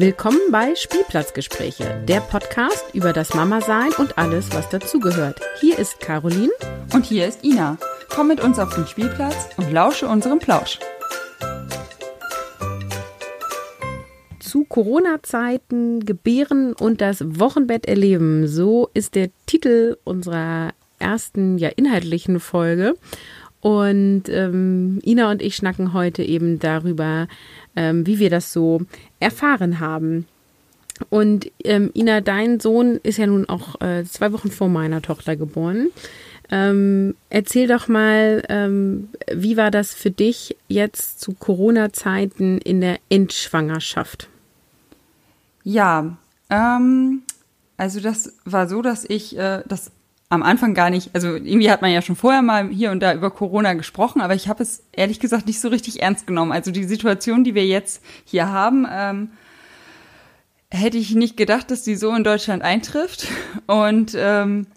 Willkommen bei Spielplatzgespräche, der Podcast über das Mama-Sein und alles, was dazugehört. Hier ist Caroline. Und hier ist Ina. Komm mit uns auf den Spielplatz und lausche unserem Plausch. Zu Corona-Zeiten gebären und das Wochenbett erleben. So ist der Titel unserer ersten, ja, inhaltlichen Folge. Und ähm, Ina und ich schnacken heute eben darüber, ähm, wie wir das so erfahren haben. Und ähm, Ina, dein Sohn ist ja nun auch äh, zwei Wochen vor meiner Tochter geboren. Ähm, erzähl doch mal, ähm, wie war das für dich jetzt zu Corona-Zeiten in der Endschwangerschaft? Ja, ähm, also das war so, dass ich äh, das am Anfang gar nicht, also irgendwie hat man ja schon vorher mal hier und da über Corona gesprochen, aber ich habe es ehrlich gesagt nicht so richtig ernst genommen. Also die Situation, die wir jetzt hier haben, ähm, hätte ich nicht gedacht, dass die so in Deutschland eintrifft. Und ähm,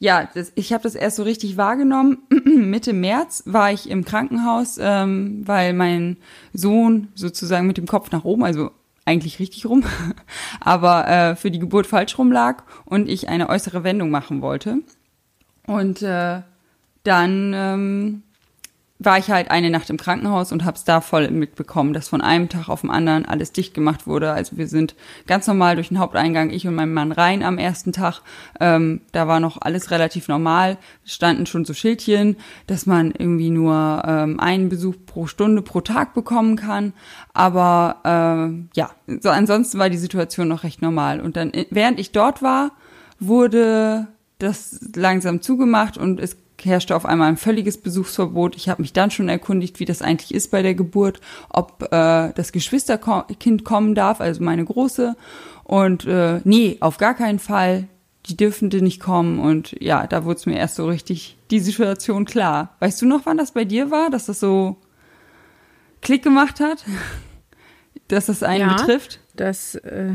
ja, das, ich habe das erst so richtig wahrgenommen. Mitte März war ich im Krankenhaus, ähm, weil mein Sohn sozusagen mit dem Kopf nach oben, also eigentlich richtig rum, aber äh, für die Geburt falsch rum lag und ich eine äußere Wendung machen wollte. Und äh, dann ähm, war ich halt eine Nacht im Krankenhaus und habe es da voll mitbekommen, dass von einem Tag auf den anderen alles dicht gemacht wurde. Also wir sind ganz normal durch den Haupteingang, ich und mein Mann rein am ersten Tag. Ähm, da war noch alles relativ normal, standen schon so Schildchen, dass man irgendwie nur ähm, einen Besuch pro Stunde pro Tag bekommen kann. Aber äh, ja, so ansonsten war die Situation noch recht normal. Und dann, während ich dort war, wurde das langsam zugemacht und es herrschte auf einmal ein völliges Besuchsverbot. Ich habe mich dann schon erkundigt, wie das eigentlich ist bei der Geburt, ob äh, das Geschwisterkind kommen darf, also meine Große. Und äh, nee, auf gar keinen Fall. Die dürfte nicht kommen. Und ja, da wurde es mir erst so richtig die Situation klar. Weißt du noch, wann das bei dir war, dass das so Klick gemacht hat? dass das einen ja, betrifft? Das äh,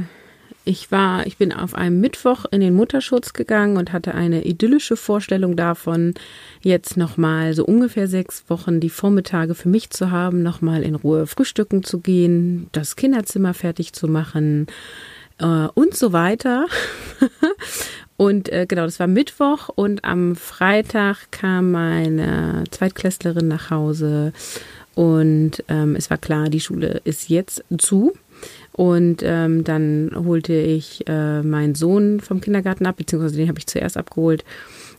ich war, ich bin auf einem Mittwoch in den Mutterschutz gegangen und hatte eine idyllische Vorstellung davon, jetzt nochmal so ungefähr sechs Wochen die Vormittage für mich zu haben, nochmal in Ruhe frühstücken zu gehen, das Kinderzimmer fertig zu machen äh, und so weiter. und äh, genau, das war Mittwoch und am Freitag kam meine Zweitklässlerin nach Hause und ähm, es war klar, die Schule ist jetzt zu. Und ähm, dann holte ich äh, meinen Sohn vom Kindergarten ab, beziehungsweise den habe ich zuerst abgeholt.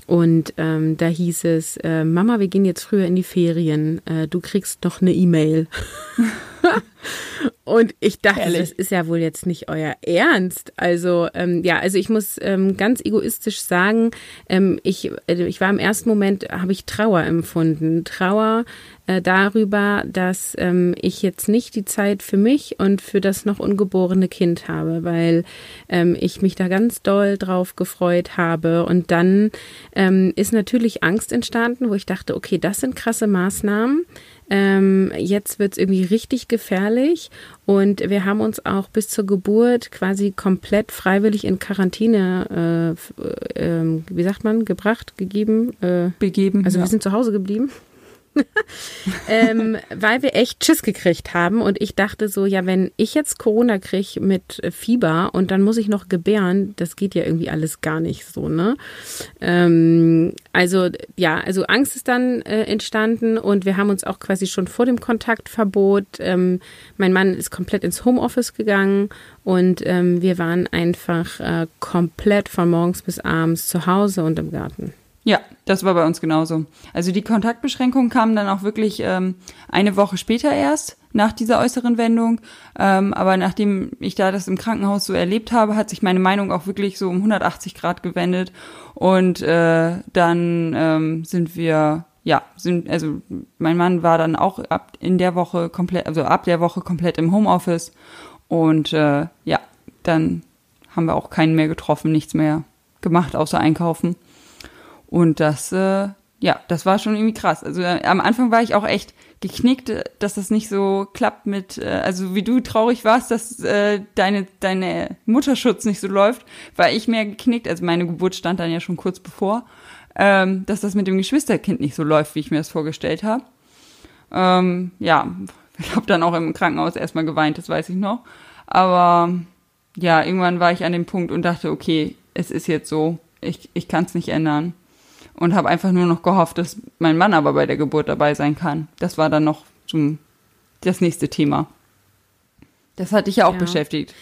Und ähm, da hieß es, äh, Mama, wir gehen jetzt früher in die Ferien. Äh, du kriegst noch eine E-Mail. Und ich dachte, Ehrlich? das ist ja wohl jetzt nicht euer Ernst. Also ähm, ja, also ich muss ähm, ganz egoistisch sagen, ähm, ich, äh, ich war im ersten Moment, habe ich Trauer empfunden. Trauer äh, darüber, dass ähm, ich jetzt nicht die Zeit für mich und für das noch ungeborene Kind habe, weil ähm, ich mich da ganz doll drauf gefreut habe. Und dann ähm, ist natürlich Angst entstanden, wo ich dachte, okay, das sind krasse Maßnahmen. Ähm, jetzt wird es irgendwie richtig gefährlich und wir haben uns auch bis zur Geburt quasi komplett freiwillig in Quarantäne, äh, äh, wie sagt man, gebracht, gegeben, äh, begeben. Also ja. wir sind zu Hause geblieben. ähm, weil wir echt Schiss gekriegt haben und ich dachte so, ja, wenn ich jetzt Corona kriege mit Fieber und dann muss ich noch gebären, das geht ja irgendwie alles gar nicht so, ne? Ähm, also ja, also Angst ist dann äh, entstanden und wir haben uns auch quasi schon vor dem Kontaktverbot, ähm, mein Mann ist komplett ins Homeoffice gegangen und ähm, wir waren einfach äh, komplett von morgens bis abends zu Hause und im Garten. Ja, das war bei uns genauso. Also die Kontaktbeschränkungen kamen dann auch wirklich ähm, eine Woche später erst nach dieser äußeren Wendung. Ähm, aber nachdem ich da das im Krankenhaus so erlebt habe, hat sich meine Meinung auch wirklich so um 180 Grad gewendet. Und äh, dann ähm, sind wir, ja, sind, also mein Mann war dann auch ab in der Woche komplett, also ab der Woche komplett im Homeoffice. Und äh, ja, dann haben wir auch keinen mehr getroffen, nichts mehr gemacht, außer einkaufen. Und das, äh, ja, das war schon irgendwie krass. Also äh, am Anfang war ich auch echt geknickt, dass das nicht so klappt mit, äh, also wie du traurig warst, dass äh, deine, deine Mutterschutz nicht so läuft, war ich mehr geknickt. Also meine Geburt stand dann ja schon kurz bevor, ähm, dass das mit dem Geschwisterkind nicht so läuft, wie ich mir das vorgestellt habe. Ähm, ja, ich habe dann auch im Krankenhaus erstmal geweint, das weiß ich noch. Aber ja, irgendwann war ich an dem Punkt und dachte, okay, es ist jetzt so, ich, ich kann es nicht ändern. Und habe einfach nur noch gehofft, dass mein Mann aber bei der Geburt dabei sein kann. Das war dann noch zum, das nächste Thema. Das hat dich ja auch ja. beschäftigt.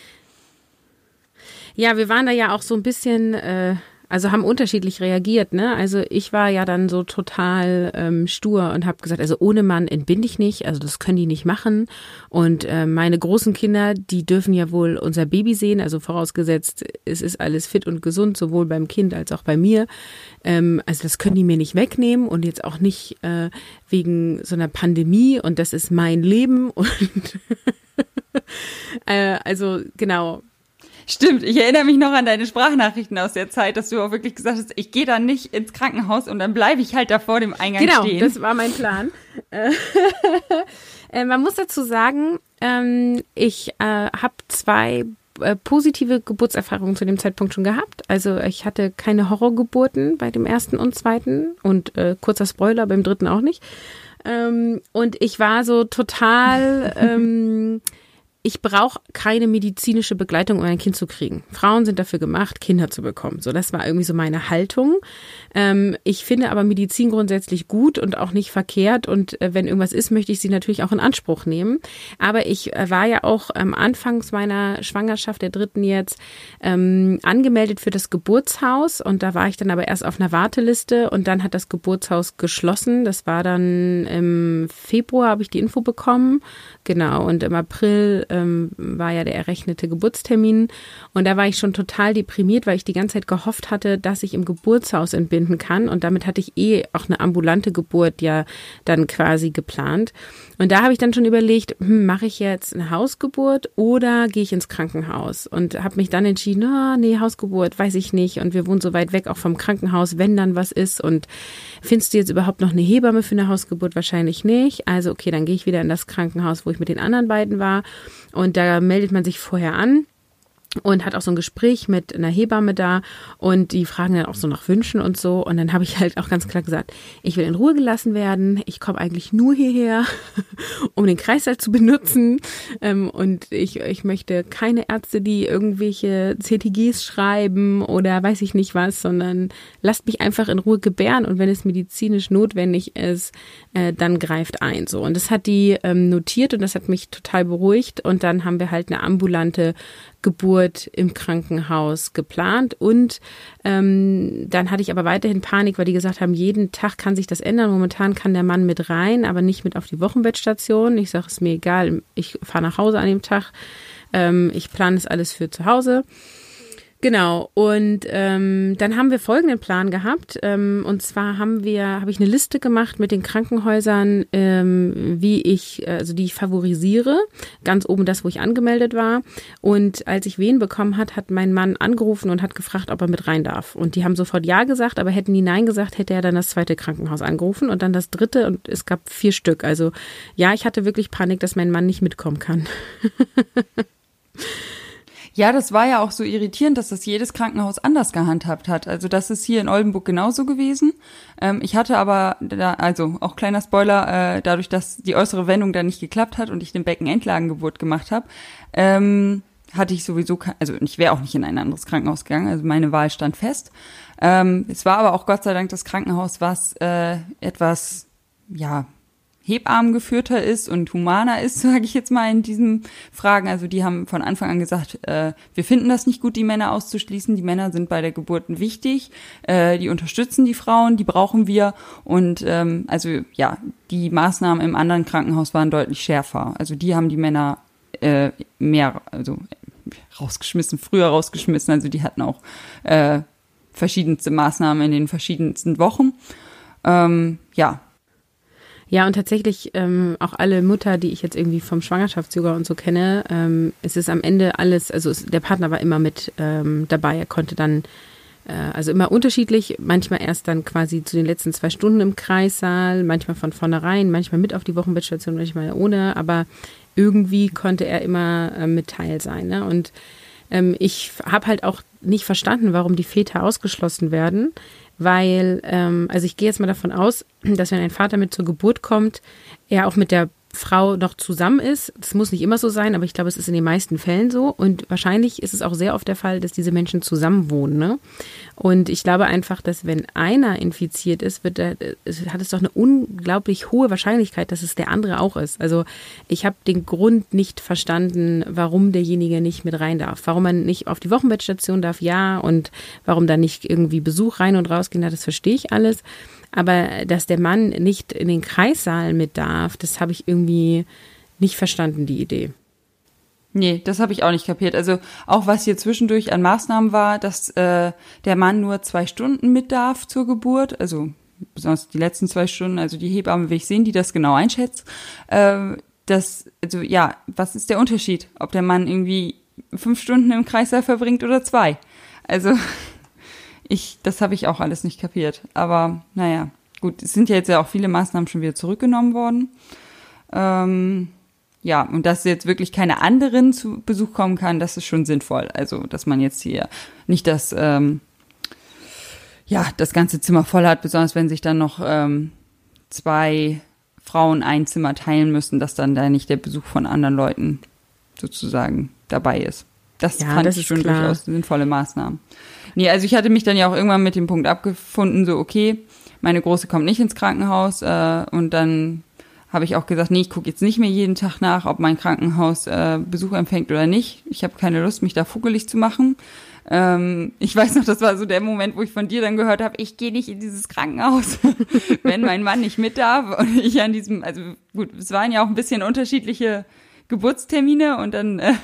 Ja, wir waren da ja auch so ein bisschen, äh, also haben unterschiedlich reagiert, ne? Also ich war ja dann so total ähm, stur und habe gesagt, also ohne Mann entbinde ich nicht, also das können die nicht machen. Und äh, meine großen Kinder, die dürfen ja wohl unser Baby sehen, also vorausgesetzt, es ist alles fit und gesund, sowohl beim Kind als auch bei mir. Ähm, also das können die mir nicht wegnehmen und jetzt auch nicht äh, wegen so einer Pandemie und das ist mein Leben und äh, also genau, Stimmt, ich erinnere mich noch an deine Sprachnachrichten aus der Zeit, dass du auch wirklich gesagt hast, ich gehe dann nicht ins Krankenhaus und dann bleibe ich halt da vor dem Eingang genau, stehen. Genau, das war mein Plan. Äh, man muss dazu sagen, ähm, ich äh, habe zwei äh, positive Geburtserfahrungen zu dem Zeitpunkt schon gehabt. Also ich hatte keine Horrorgeburten bei dem ersten und zweiten und äh, kurzer Spoiler beim dritten auch nicht. Ähm, und ich war so total ähm, ich brauche keine medizinische Begleitung, um ein Kind zu kriegen. Frauen sind dafür gemacht, Kinder zu bekommen. So, das war irgendwie so meine Haltung. Ähm, ich finde aber Medizin grundsätzlich gut und auch nicht verkehrt. Und äh, wenn irgendwas ist, möchte ich sie natürlich auch in Anspruch nehmen. Aber ich äh, war ja auch am Anfangs meiner Schwangerschaft, der dritten jetzt, ähm, angemeldet für das Geburtshaus. Und da war ich dann aber erst auf einer Warteliste und dann hat das Geburtshaus geschlossen. Das war dann im Februar, habe ich die Info bekommen. Genau. Und im April ähm, war ja der errechnete Geburtstermin. Und da war ich schon total deprimiert, weil ich die ganze Zeit gehofft hatte, dass ich im Geburtshaus entbinden kann. Und damit hatte ich eh auch eine ambulante Geburt ja dann quasi geplant. Und da habe ich dann schon überlegt, hm, mache ich jetzt eine Hausgeburt oder gehe ich ins Krankenhaus? Und habe mich dann entschieden, oh, nee, Hausgeburt, weiß ich nicht. Und wir wohnen so weit weg auch vom Krankenhaus, wenn dann was ist. Und findest du jetzt überhaupt noch eine Hebamme für eine Hausgeburt? Wahrscheinlich nicht. Also okay, dann gehe ich wieder in das Krankenhaus, wo ich mit den anderen beiden war. Und da meldet man sich vorher an und hat auch so ein Gespräch mit einer Hebamme da und die fragen dann auch so nach Wünschen und so. Und dann habe ich halt auch ganz klar gesagt, ich will in Ruhe gelassen werden, ich komme eigentlich nur hierher, um den Kreislauf zu benutzen. Ähm, und ich, ich möchte keine Ärzte, die irgendwelche CTGs schreiben oder weiß ich nicht was, sondern lasst mich einfach in Ruhe gebären. Und wenn es medizinisch notwendig ist, äh, dann greift ein so. Und das hat die ähm, notiert und das hat mich total beruhigt. Und dann haben wir halt eine ambulante Geburt im Krankenhaus geplant. Und ähm, dann hatte ich aber weiterhin Panik, weil die gesagt haben, jeden Tag kann sich das ändern. Momentan kann der Mann mit rein, aber nicht mit auf die Wochenbettstation. Ich sage, es mir egal, ich fahre nach Hause an dem Tag. Ähm, ich plane es alles für zu Hause. Genau, und ähm, dann haben wir folgenden Plan gehabt. Ähm, und zwar haben wir, habe ich eine Liste gemacht mit den Krankenhäusern, ähm, wie ich, also die ich favorisiere. Ganz oben das, wo ich angemeldet war. Und als ich wen bekommen hat, hat mein Mann angerufen und hat gefragt, ob er mit rein darf. Und die haben sofort Ja gesagt, aber hätten die Nein gesagt, hätte er dann das zweite Krankenhaus angerufen und dann das dritte und es gab vier Stück. Also ja, ich hatte wirklich Panik, dass mein Mann nicht mitkommen kann. Ja, das war ja auch so irritierend, dass das jedes Krankenhaus anders gehandhabt hat. Also das ist hier in Oldenburg genauso gewesen. Ähm, ich hatte aber, da, also auch kleiner Spoiler, äh, dadurch, dass die äußere Wendung da nicht geklappt hat und ich den Beckenendlagengeburt gemacht habe, ähm, hatte ich sowieso, also ich wäre auch nicht in ein anderes Krankenhaus gegangen, also meine Wahl stand fest. Ähm, es war aber auch Gott sei Dank das Krankenhaus, was äh, etwas, ja, geführter ist und humaner ist, sage ich jetzt mal in diesen Fragen. Also die haben von Anfang an gesagt, äh, wir finden das nicht gut, die Männer auszuschließen. Die Männer sind bei der Geburt wichtig, äh, die unterstützen die Frauen, die brauchen wir. Und ähm, also ja, die Maßnahmen im anderen Krankenhaus waren deutlich schärfer. Also die haben die Männer äh, mehr, also rausgeschmissen, früher rausgeschmissen. Also die hatten auch äh, verschiedenste Maßnahmen in den verschiedensten Wochen. Ähm, ja, ja, und tatsächlich ähm, auch alle Mutter, die ich jetzt irgendwie vom Schwangerschaftsyoga und so kenne, ähm, es ist am Ende alles, also es, der Partner war immer mit ähm, dabei. Er konnte dann, äh, also immer unterschiedlich, manchmal erst dann quasi zu den letzten zwei Stunden im Kreissaal, manchmal von vornherein, manchmal mit auf die Wochenbettstation, manchmal ohne, aber irgendwie konnte er immer äh, mit Teil sein. Ne? Und ähm, ich habe halt auch nicht verstanden, warum die Väter ausgeschlossen werden weil, ähm, also ich gehe jetzt mal davon aus, dass wenn ein Vater mit zur Geburt kommt, er auch mit der Frau noch zusammen ist. Das muss nicht immer so sein, aber ich glaube, es ist in den meisten Fällen so. Und wahrscheinlich ist es auch sehr oft der Fall, dass diese Menschen zusammen wohnen. Ne? Und ich glaube einfach, dass wenn einer infiziert ist, wird er, hat es doch eine unglaublich hohe Wahrscheinlichkeit, dass es der andere auch ist. Also ich habe den Grund nicht verstanden, warum derjenige nicht mit rein darf. Warum man nicht auf die Wochenbettstation darf, ja. Und warum da nicht irgendwie Besuch rein und rausgehen darf, das verstehe ich alles. Aber dass der Mann nicht in den Kreissaal mit darf, das habe ich irgendwie nicht verstanden, die Idee. Nee, das habe ich auch nicht kapiert. Also auch was hier zwischendurch an Maßnahmen war, dass äh, der Mann nur zwei Stunden mit darf zur Geburt, also besonders die letzten zwei Stunden, also die Hebamme will ich sehen, die das genau einschätzt. Äh, das, also ja, was ist der Unterschied, ob der Mann irgendwie fünf Stunden im Kreißsaal verbringt oder zwei? Also ich, das habe ich auch alles nicht kapiert. Aber naja, gut, es sind ja jetzt ja auch viele Maßnahmen schon wieder zurückgenommen worden. Ähm, ja, und dass jetzt wirklich keine anderen zu Besuch kommen kann, das ist schon sinnvoll. Also, dass man jetzt hier nicht das, ähm, ja, das ganze Zimmer voll hat, besonders wenn sich dann noch ähm, zwei Frauen ein Zimmer teilen müssen, dass dann da nicht der Besuch von anderen Leuten sozusagen dabei ist. Das ja, fand das ich schon klar. durchaus sinnvolle Maßnahmen. Nee, also ich hatte mich dann ja auch irgendwann mit dem Punkt abgefunden, so okay, meine Große kommt nicht ins Krankenhaus äh, und dann habe ich auch gesagt, nee, ich gucke jetzt nicht mehr jeden Tag nach, ob mein Krankenhaus äh, Besuch empfängt oder nicht. Ich habe keine Lust, mich da fuggelig zu machen. Ähm, ich weiß noch, das war so der Moment, wo ich von dir dann gehört habe, ich gehe nicht in dieses Krankenhaus, wenn mein Mann nicht mit darf. Und ich an diesem, also gut, es waren ja auch ein bisschen unterschiedliche Geburtstermine und dann äh,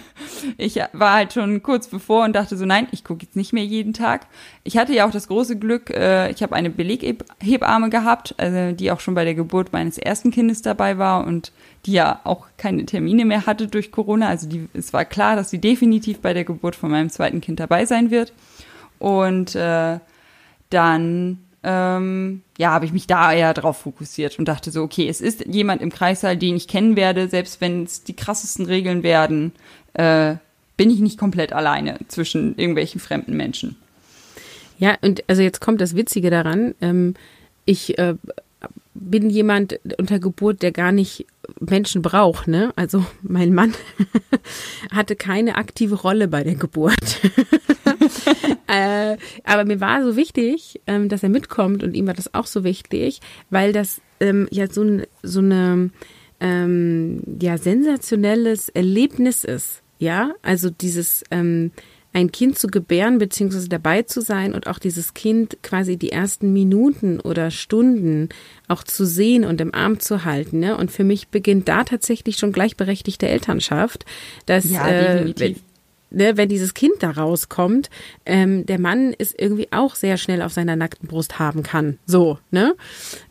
ich war halt schon kurz bevor und dachte so nein ich gucke jetzt nicht mehr jeden Tag. Ich hatte ja auch das große Glück äh, ich habe eine Beleghebamme gehabt also die auch schon bei der Geburt meines ersten Kindes dabei war und die ja auch keine Termine mehr hatte durch Corona. Also die es war klar dass sie definitiv bei der Geburt von meinem zweiten Kind dabei sein wird. Und äh, dann ähm, ja, habe ich mich da eher drauf fokussiert und dachte so, okay, es ist jemand im Kreissaal, den ich kennen werde, selbst wenn es die krassesten Regeln werden, äh, bin ich nicht komplett alleine zwischen irgendwelchen fremden Menschen. Ja, und also jetzt kommt das Witzige daran. Ähm, ich äh, bin jemand unter Geburt, der gar nicht Menschen braucht, ne? Also mein Mann hatte keine aktive Rolle bei der Geburt. äh, aber mir war so wichtig, ähm, dass er mitkommt und ihm war das auch so wichtig, weil das ähm, ja so, so eine ähm, ja sensationelles Erlebnis ist. Ja, also dieses ähm, ein Kind zu gebären beziehungsweise dabei zu sein und auch dieses Kind quasi die ersten Minuten oder Stunden auch zu sehen und im Arm zu halten. Ne? Und für mich beginnt da tatsächlich schon gleichberechtigte Elternschaft. Dass, ja, äh, ne, wenn dieses Kind da rauskommt, ähm, der Mann ist irgendwie auch sehr schnell auf seiner nackten Brust haben kann. So, ne?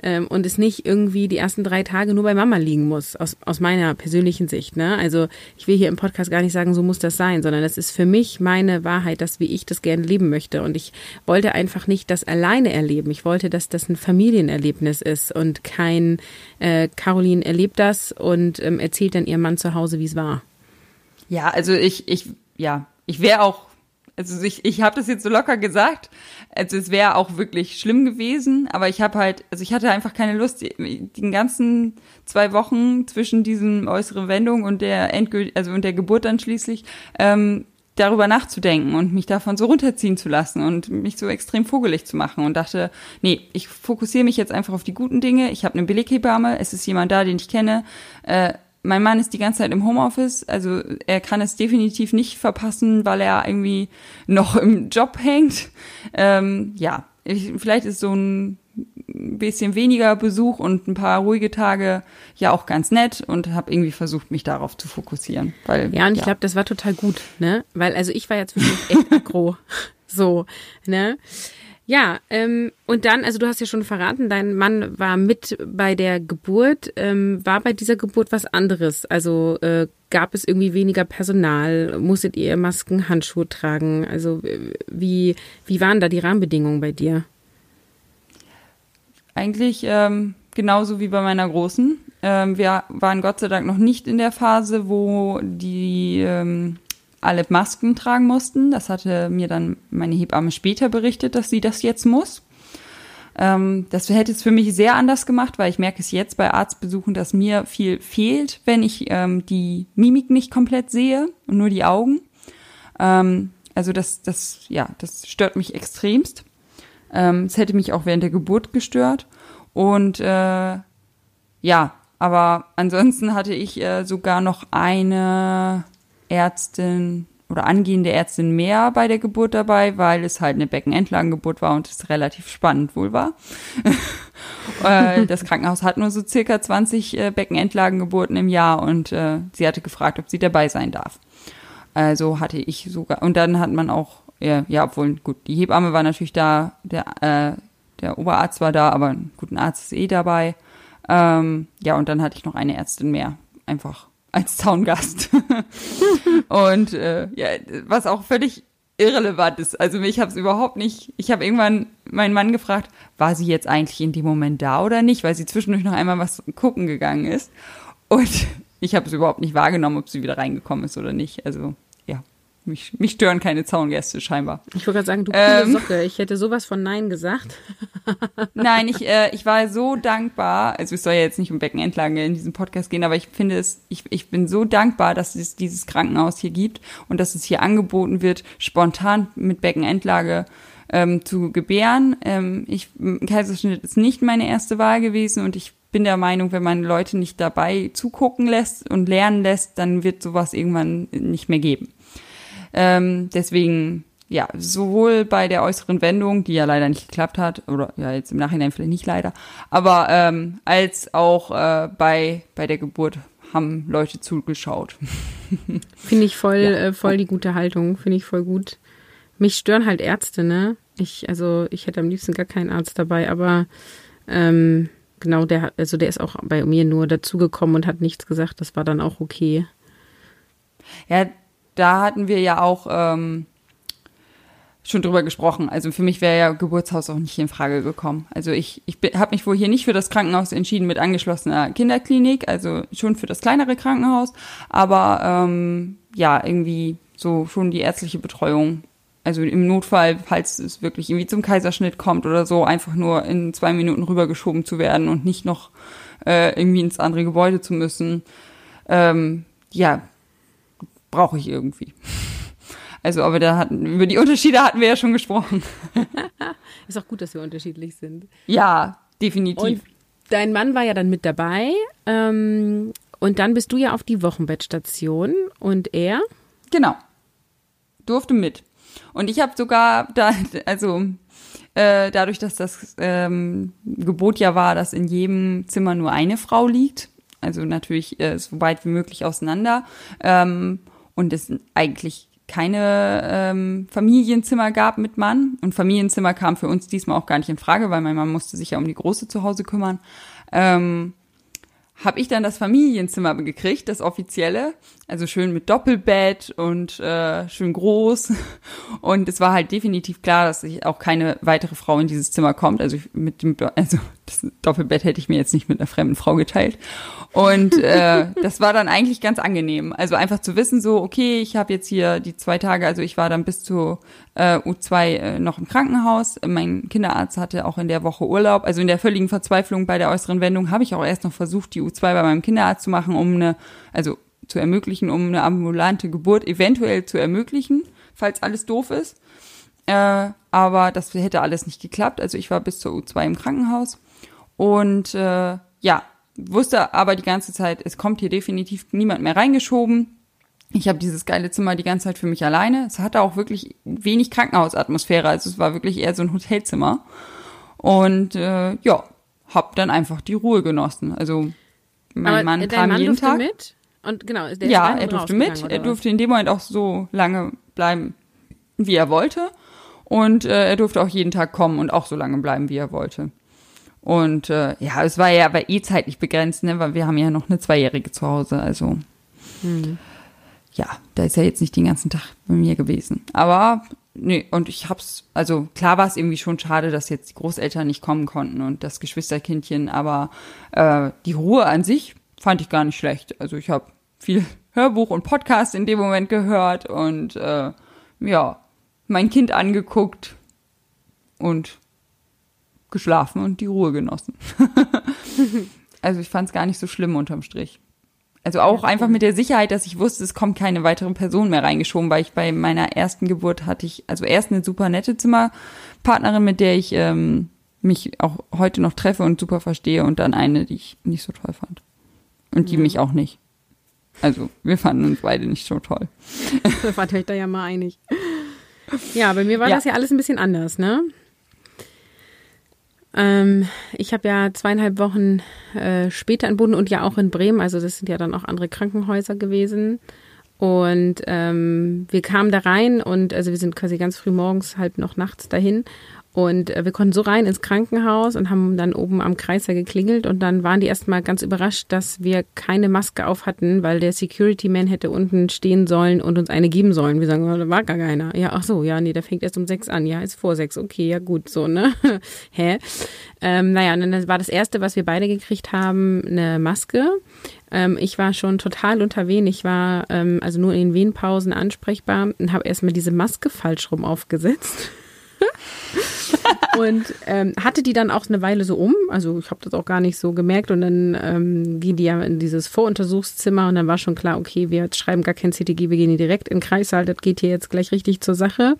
Ähm, und es nicht irgendwie die ersten drei Tage nur bei Mama liegen muss, aus, aus meiner persönlichen Sicht. Ne? Also ich will hier im Podcast gar nicht sagen, so muss das sein, sondern das ist für mich meine Wahrheit, das, wie ich das gerne leben möchte. Und ich wollte einfach nicht das alleine erleben. Ich wollte, dass das ein Familienerlebnis ist und kein äh, Caroline erlebt das und ähm, erzählt dann ihrem Mann zu Hause, wie es war. Ja, also ich, ich ja, ich wäre auch, also ich, ich habe das jetzt so locker gesagt, also es wäre auch wirklich schlimm gewesen, aber ich habe halt, also ich hatte einfach keine Lust, die, den ganzen zwei Wochen zwischen diesem äußeren Wendung und der endgültig, also und der Geburt dann schließlich, ähm, darüber nachzudenken und mich davon so runterziehen zu lassen und mich so extrem vogelig zu machen und dachte, nee, ich fokussiere mich jetzt einfach auf die guten Dinge. Ich habe eine Beleghebamme, es ist jemand da, den ich kenne. Äh, mein Mann ist die ganze Zeit im Homeoffice, also er kann es definitiv nicht verpassen, weil er irgendwie noch im Job hängt. Ähm, ja, ich, vielleicht ist so ein bisschen weniger Besuch und ein paar ruhige Tage ja auch ganz nett und habe irgendwie versucht, mich darauf zu fokussieren. Weil, ja, und ich ja. glaube, das war total gut, ne? Weil, also ich war jetzt wirklich echt aggro. so, ne? Ja, ähm, und dann, also du hast ja schon verraten, dein Mann war mit bei der Geburt. Ähm, war bei dieser Geburt was anderes? Also äh, gab es irgendwie weniger Personal? Musstet ihr Masken, Handschuhe tragen? Also wie, wie waren da die Rahmenbedingungen bei dir? Eigentlich ähm, genauso wie bei meiner Großen. Ähm, wir waren Gott sei Dank noch nicht in der Phase, wo die ähm, alle Masken tragen mussten. Das hatte mir dann meine Hebamme später berichtet, dass sie das jetzt muss. Ähm, das hätte es für mich sehr anders gemacht, weil ich merke es jetzt bei Arztbesuchen, dass mir viel fehlt, wenn ich ähm, die Mimik nicht komplett sehe und nur die Augen. Ähm, also das, das, ja, das stört mich extremst. Ähm, es hätte mich auch während der Geburt gestört. Und äh, ja, aber ansonsten hatte ich äh, sogar noch eine Ärztin oder angehende Ärztin mehr bei der Geburt dabei, weil es halt eine Beckenendlagengeburt war und es relativ spannend wohl war. Äh, das Krankenhaus hat nur so circa 20 äh, Beckenendlagengeburten im Jahr und äh, sie hatte gefragt, ob sie dabei sein darf. Also hatte ich sogar, und dann hat man auch, ja, ja obwohl, gut, die Hebamme war natürlich da, der, äh, der Oberarzt war da, aber ein guter Arzt ist eh dabei. Ähm, ja, und dann hatte ich noch eine Ärztin mehr. Einfach als Zaungast. und äh, ja, was auch völlig irrelevant ist. Also ich habe es überhaupt nicht. Ich habe irgendwann meinen Mann gefragt, war sie jetzt eigentlich in dem Moment da oder nicht, weil sie zwischendurch noch einmal was gucken gegangen ist. Und ich habe es überhaupt nicht wahrgenommen, ob sie wieder reingekommen ist oder nicht. Also mich, mich stören keine Zaungäste scheinbar. Ich wollte gerade sagen, du coole ähm, Socke. Ich hätte sowas von Nein gesagt. Nein, ich, äh, ich war so dankbar. Also es soll ja jetzt nicht um Beckenendlagen in diesem Podcast gehen, aber ich finde es, ich, ich bin so dankbar, dass es dieses Krankenhaus hier gibt und dass es hier angeboten wird, spontan mit Beckenendlage ähm, zu gebären. Ähm, ich, Kaiserschnitt ist nicht meine erste Wahl gewesen und ich bin der Meinung, wenn man Leute nicht dabei zugucken lässt und lernen lässt, dann wird sowas irgendwann nicht mehr geben. Ähm, deswegen, ja, sowohl bei der äußeren Wendung, die ja leider nicht geklappt hat, oder ja, jetzt im Nachhinein vielleicht nicht leider, aber ähm, als auch äh, bei, bei der Geburt haben Leute zugeschaut. Finde ich voll, ja. äh, voll die gute Haltung, finde ich voll gut. Mich stören halt Ärzte, ne? Ich, also ich hätte am liebsten gar keinen Arzt dabei, aber ähm, genau, der also der ist auch bei mir nur dazugekommen und hat nichts gesagt, das war dann auch okay. Ja, da hatten wir ja auch ähm, schon drüber gesprochen. Also für mich wäre ja Geburtshaus auch nicht in Frage gekommen. Also ich, ich habe mich wohl hier nicht für das Krankenhaus entschieden mit angeschlossener Kinderklinik, also schon für das kleinere Krankenhaus, aber ähm, ja, irgendwie so schon die ärztliche Betreuung. Also im Notfall, falls es wirklich irgendwie zum Kaiserschnitt kommt oder so, einfach nur in zwei Minuten rübergeschoben zu werden und nicht noch äh, irgendwie ins andere Gebäude zu müssen. Ähm, ja, brauche ich irgendwie. Also, aber da hatten, über die Unterschiede hatten wir ja schon gesprochen. Ist auch gut, dass wir unterschiedlich sind. Ja, definitiv. Und dein Mann war ja dann mit dabei. Ähm, und dann bist du ja auf die Wochenbettstation und er? Genau. Durfte mit. Und ich habe sogar da, also äh, dadurch, dass das ähm, Gebot ja war, dass in jedem Zimmer nur eine Frau liegt, also natürlich äh, so weit wie möglich auseinander, ähm, und es eigentlich keine ähm, Familienzimmer gab mit Mann. Und Familienzimmer kam für uns diesmal auch gar nicht in Frage, weil mein Mann musste sich ja um die Große zu Hause kümmern. Ähm, habe ich dann das Familienzimmer gekriegt, das offizielle, also schön mit Doppelbett und äh, schön groß. Und es war halt definitiv klar, dass sich auch keine weitere Frau in dieses Zimmer kommt. Also mit dem, also das Doppelbett hätte ich mir jetzt nicht mit einer fremden Frau geteilt. Und äh, das war dann eigentlich ganz angenehm. Also einfach zu wissen, so, okay, ich habe jetzt hier die zwei Tage, also ich war dann bis zu äh, U2 äh, noch im Krankenhaus. Mein Kinderarzt hatte auch in der Woche Urlaub. Also in der völligen Verzweiflung bei der äußeren Wendung habe ich auch erst noch versucht, die U2 bei meinem Kinderarzt zu machen, um eine, also zu ermöglichen, um eine ambulante Geburt eventuell zu ermöglichen, falls alles doof ist. Äh, aber das hätte alles nicht geklappt. Also ich war bis zur U2 im Krankenhaus. Und äh, ja, wusste aber die ganze Zeit, es kommt hier definitiv niemand mehr reingeschoben. Ich habe dieses geile Zimmer die ganze Zeit für mich alleine. Es hatte auch wirklich wenig Krankenhausatmosphäre, also es war wirklich eher so ein Hotelzimmer. Und äh, ja, hab dann einfach die Ruhe genossen. Also mein aber Mann kam Mann jeden Tag. Mit? Und genau, der ja, er durfte mit. Er durfte in dem Moment auch so lange bleiben, wie er wollte. Und äh, er durfte auch jeden Tag kommen und auch so lange bleiben, wie er wollte. Und äh, ja, es war ja aber eh zeitlich begrenzt, ne, weil wir haben ja noch eine Zweijährige zu Hause. Also hm. ja, da ist er jetzt nicht den ganzen Tag bei mir gewesen. Aber nee, und ich hab's, also klar war es irgendwie schon schade, dass jetzt die Großeltern nicht kommen konnten und das Geschwisterkindchen, aber äh, die Ruhe an sich fand ich gar nicht schlecht. Also ich habe viel Hörbuch und Podcast in dem Moment gehört und äh, ja, mein Kind angeguckt und geschlafen und die Ruhe genossen. also ich fand es gar nicht so schlimm unterm Strich. Also auch einfach mit der Sicherheit, dass ich wusste, es kommt keine weitere Person mehr reingeschoben, weil ich bei meiner ersten Geburt hatte ich, also erst eine super nette Zimmerpartnerin, mit der ich ähm, mich auch heute noch treffe und super verstehe und dann eine, die ich nicht so toll fand. Und die ja. mich auch nicht. Also wir fanden uns beide nicht so toll. Da wart euch da ja mal einig. Ja, bei mir war ja. das ja alles ein bisschen anders, ne? Ähm, ich habe ja zweieinhalb Wochen äh, später entbunden und ja auch in Bremen, also das sind ja dann auch andere Krankenhäuser gewesen. Und ähm, wir kamen da rein und also wir sind quasi ganz früh morgens, halb noch nachts dahin und äh, wir konnten so rein ins Krankenhaus und haben dann oben am Kreiser geklingelt und dann waren die erstmal ganz überrascht, dass wir keine Maske auf hatten, weil der Security Man hätte unten stehen sollen und uns eine geben sollen. Wir sagen, oh, da war gar keiner. Ja, ach so, ja, nee, der fängt erst um sechs an. Ja, ist vor sechs. Okay, ja gut, so, ne? Hä? Ähm, naja, und dann war das erste, was wir beide gekriegt haben, eine Maske. Ähm, ich war schon total unter Wehen. Ich war ähm, also nur in den Wehenpausen ansprechbar und habe erstmal diese Maske falsch rum aufgesetzt. und ähm, hatte die dann auch eine Weile so um. Also ich habe das auch gar nicht so gemerkt. Und dann ähm, ging die ja in dieses Voruntersuchszimmer und dann war schon klar, okay, wir schreiben gar kein CTG, wir gehen hier direkt in den Kreissaal. Das geht hier jetzt gleich richtig zur Sache.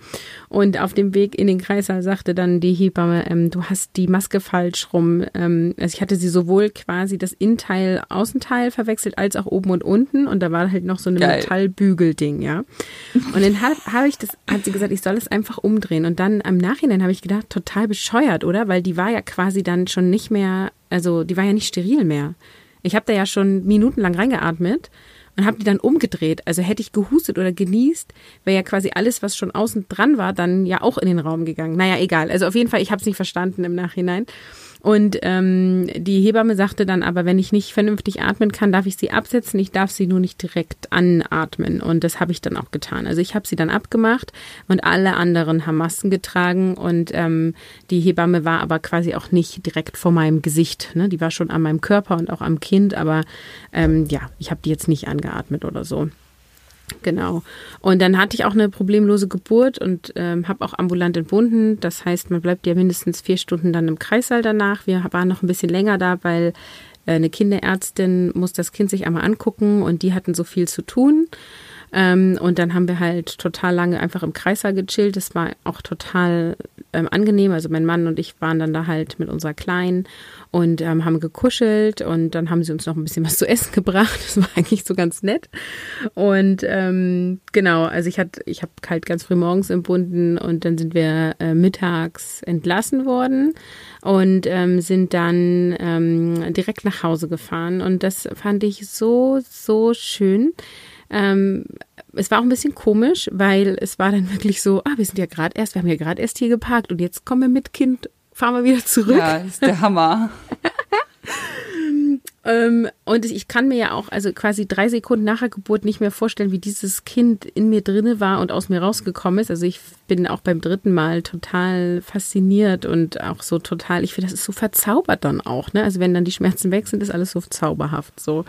Und auf dem Weg in den Kreissaal sagte dann die Hebamme, ähm, du hast die Maske falsch rum. Ähm, also ich hatte sie sowohl quasi das Innenteil, Außenteil verwechselt, als auch oben und unten. Und da war halt noch so ein Metallbügelding, ja. Und dann habe hab ich das, hat sie gesagt, ich soll es einfach umdrehen. Und dann im Nachhinein habe ich gedacht, total bescheuert, oder? Weil die war ja quasi dann schon nicht mehr, also die war ja nicht steril mehr. Ich habe da ja schon minutenlang reingeatmet und habe die dann umgedreht. Also hätte ich gehustet oder genießt, wäre ja quasi alles, was schon außen dran war, dann ja auch in den Raum gegangen. Naja, egal. Also auf jeden Fall, ich habe es nicht verstanden im Nachhinein. Und ähm, die Hebamme sagte dann aber, wenn ich nicht vernünftig atmen kann, darf ich sie absetzen. Ich darf sie nur nicht direkt anatmen. Und das habe ich dann auch getan. Also ich habe sie dann abgemacht und alle anderen haben Masken getragen. Und ähm, die Hebamme war aber quasi auch nicht direkt vor meinem Gesicht. Ne? Die war schon an meinem Körper und auch am Kind. Aber ähm, ja, ich habe die jetzt nicht angeatmet oder so. Genau. Und dann hatte ich auch eine problemlose Geburt und ähm, habe auch ambulant entbunden. Das heißt, man bleibt ja mindestens vier Stunden dann im Kreissaal danach. Wir waren noch ein bisschen länger da, weil äh, eine Kinderärztin muss das Kind sich einmal angucken und die hatten so viel zu tun. Ähm, und dann haben wir halt total lange einfach im Kreissaal gechillt. Das war auch total ähm, angenehm. Also mein Mann und ich waren dann da halt mit unserer Kleinen und ähm, haben gekuschelt und dann haben sie uns noch ein bisschen was zu essen gebracht. Das war eigentlich so ganz nett. Und ähm, genau, also ich hatte, ich habe halt ganz früh morgens entbunden und dann sind wir äh, mittags entlassen worden und ähm, sind dann ähm, direkt nach Hause gefahren. Und das fand ich so, so schön. Ähm, es war auch ein bisschen komisch, weil es war dann wirklich so, ah, wir sind ja gerade erst, wir haben ja gerade erst hier geparkt und jetzt kommen wir mit Kind fahren wir wieder zurück. Ja, ist der Hammer. ähm, und ich kann mir ja auch, also quasi drei Sekunden nach der Geburt nicht mehr vorstellen, wie dieses Kind in mir drinne war und aus mir rausgekommen ist. Also ich bin auch beim dritten Mal total fasziniert und auch so total, ich finde, das ist so verzaubert dann auch, ne? Also wenn dann die Schmerzen weg sind, ist alles so zauberhaft so.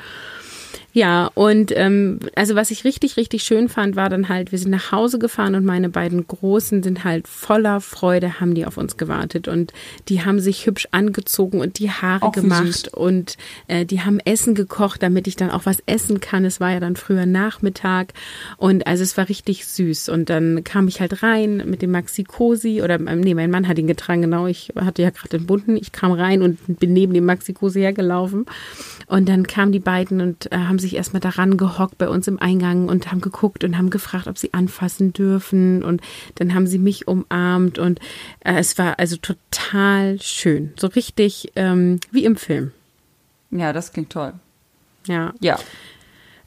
Ja, und ähm, also was ich richtig, richtig schön fand, war dann halt, wir sind nach Hause gefahren und meine beiden Großen sind halt voller Freude, haben die auf uns gewartet. Und die haben sich hübsch angezogen und die Haare auch gemacht und äh, die haben Essen gekocht, damit ich dann auch was essen kann. Es war ja dann früher Nachmittag. Und also es war richtig süß. Und dann kam ich halt rein mit dem Maxi Cosi oder ähm, nee, mein Mann hat ihn getragen, genau, ich hatte ja gerade den bunten, ich kam rein und bin neben dem Maxi Cosi hergelaufen. Und dann kamen die beiden und äh, haben sich erstmal daran gehockt bei uns im Eingang und haben geguckt und haben gefragt, ob sie anfassen dürfen. Und dann haben sie mich umarmt und äh, es war also total schön. So richtig ähm, wie im Film. Ja, das klingt toll. Ja. Ja.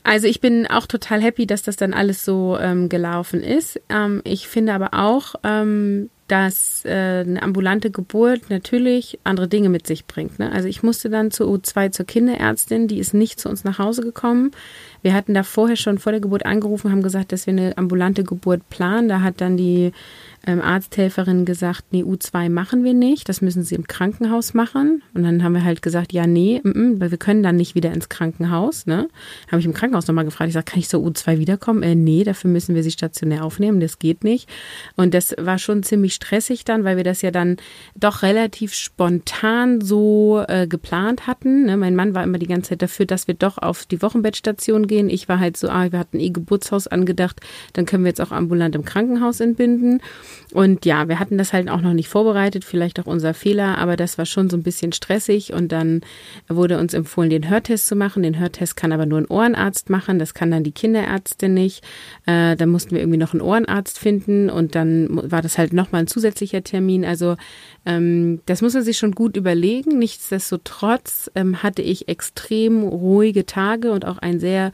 Also ich bin auch total happy, dass das dann alles so ähm, gelaufen ist. Ähm, ich finde aber auch, ähm, dass äh, eine ambulante Geburt natürlich andere Dinge mit sich bringt. Ne? Also ich musste dann zur U2 zur Kinderärztin, die ist nicht zu uns nach Hause gekommen, Wir hatten da vorher schon vor der Geburt angerufen, haben gesagt, dass wir eine ambulante Geburt planen. Da hat dann die ähm, Arzthelferin gesagt, nee, U2 machen wir nicht, das müssen Sie im Krankenhaus machen. Und dann haben wir halt gesagt, ja, nee, m -m, weil wir können dann nicht wieder ins Krankenhaus. Ne? Habe ich im Krankenhaus nochmal gefragt, ich sage, kann ich zur U2 wiederkommen? Äh, nee, dafür müssen wir Sie stationär aufnehmen, das geht nicht. Und das war schon ziemlich stressig dann, weil wir das ja dann doch relativ spontan so äh, geplant hatten. Ne? Mein Mann war immer die ganze Zeit dafür, dass wir doch auf die Wochenbettstation gehen. Ich war halt so, ah, wir hatten eh Geburtshaus angedacht, dann können wir jetzt auch ambulant im Krankenhaus entbinden. Und ja, wir hatten das halt auch noch nicht vorbereitet, vielleicht auch unser Fehler, aber das war schon so ein bisschen stressig und dann wurde uns empfohlen, den Hörtest zu machen. Den Hörtest kann aber nur ein Ohrenarzt machen, das kann dann die Kinderärztin nicht. Äh, dann mussten wir irgendwie noch einen Ohrenarzt finden und dann war das halt nochmal ein zusätzlicher Termin. Also ähm, das muss man sich schon gut überlegen. Nichtsdestotrotz ähm, hatte ich extrem ruhige Tage und auch ein sehr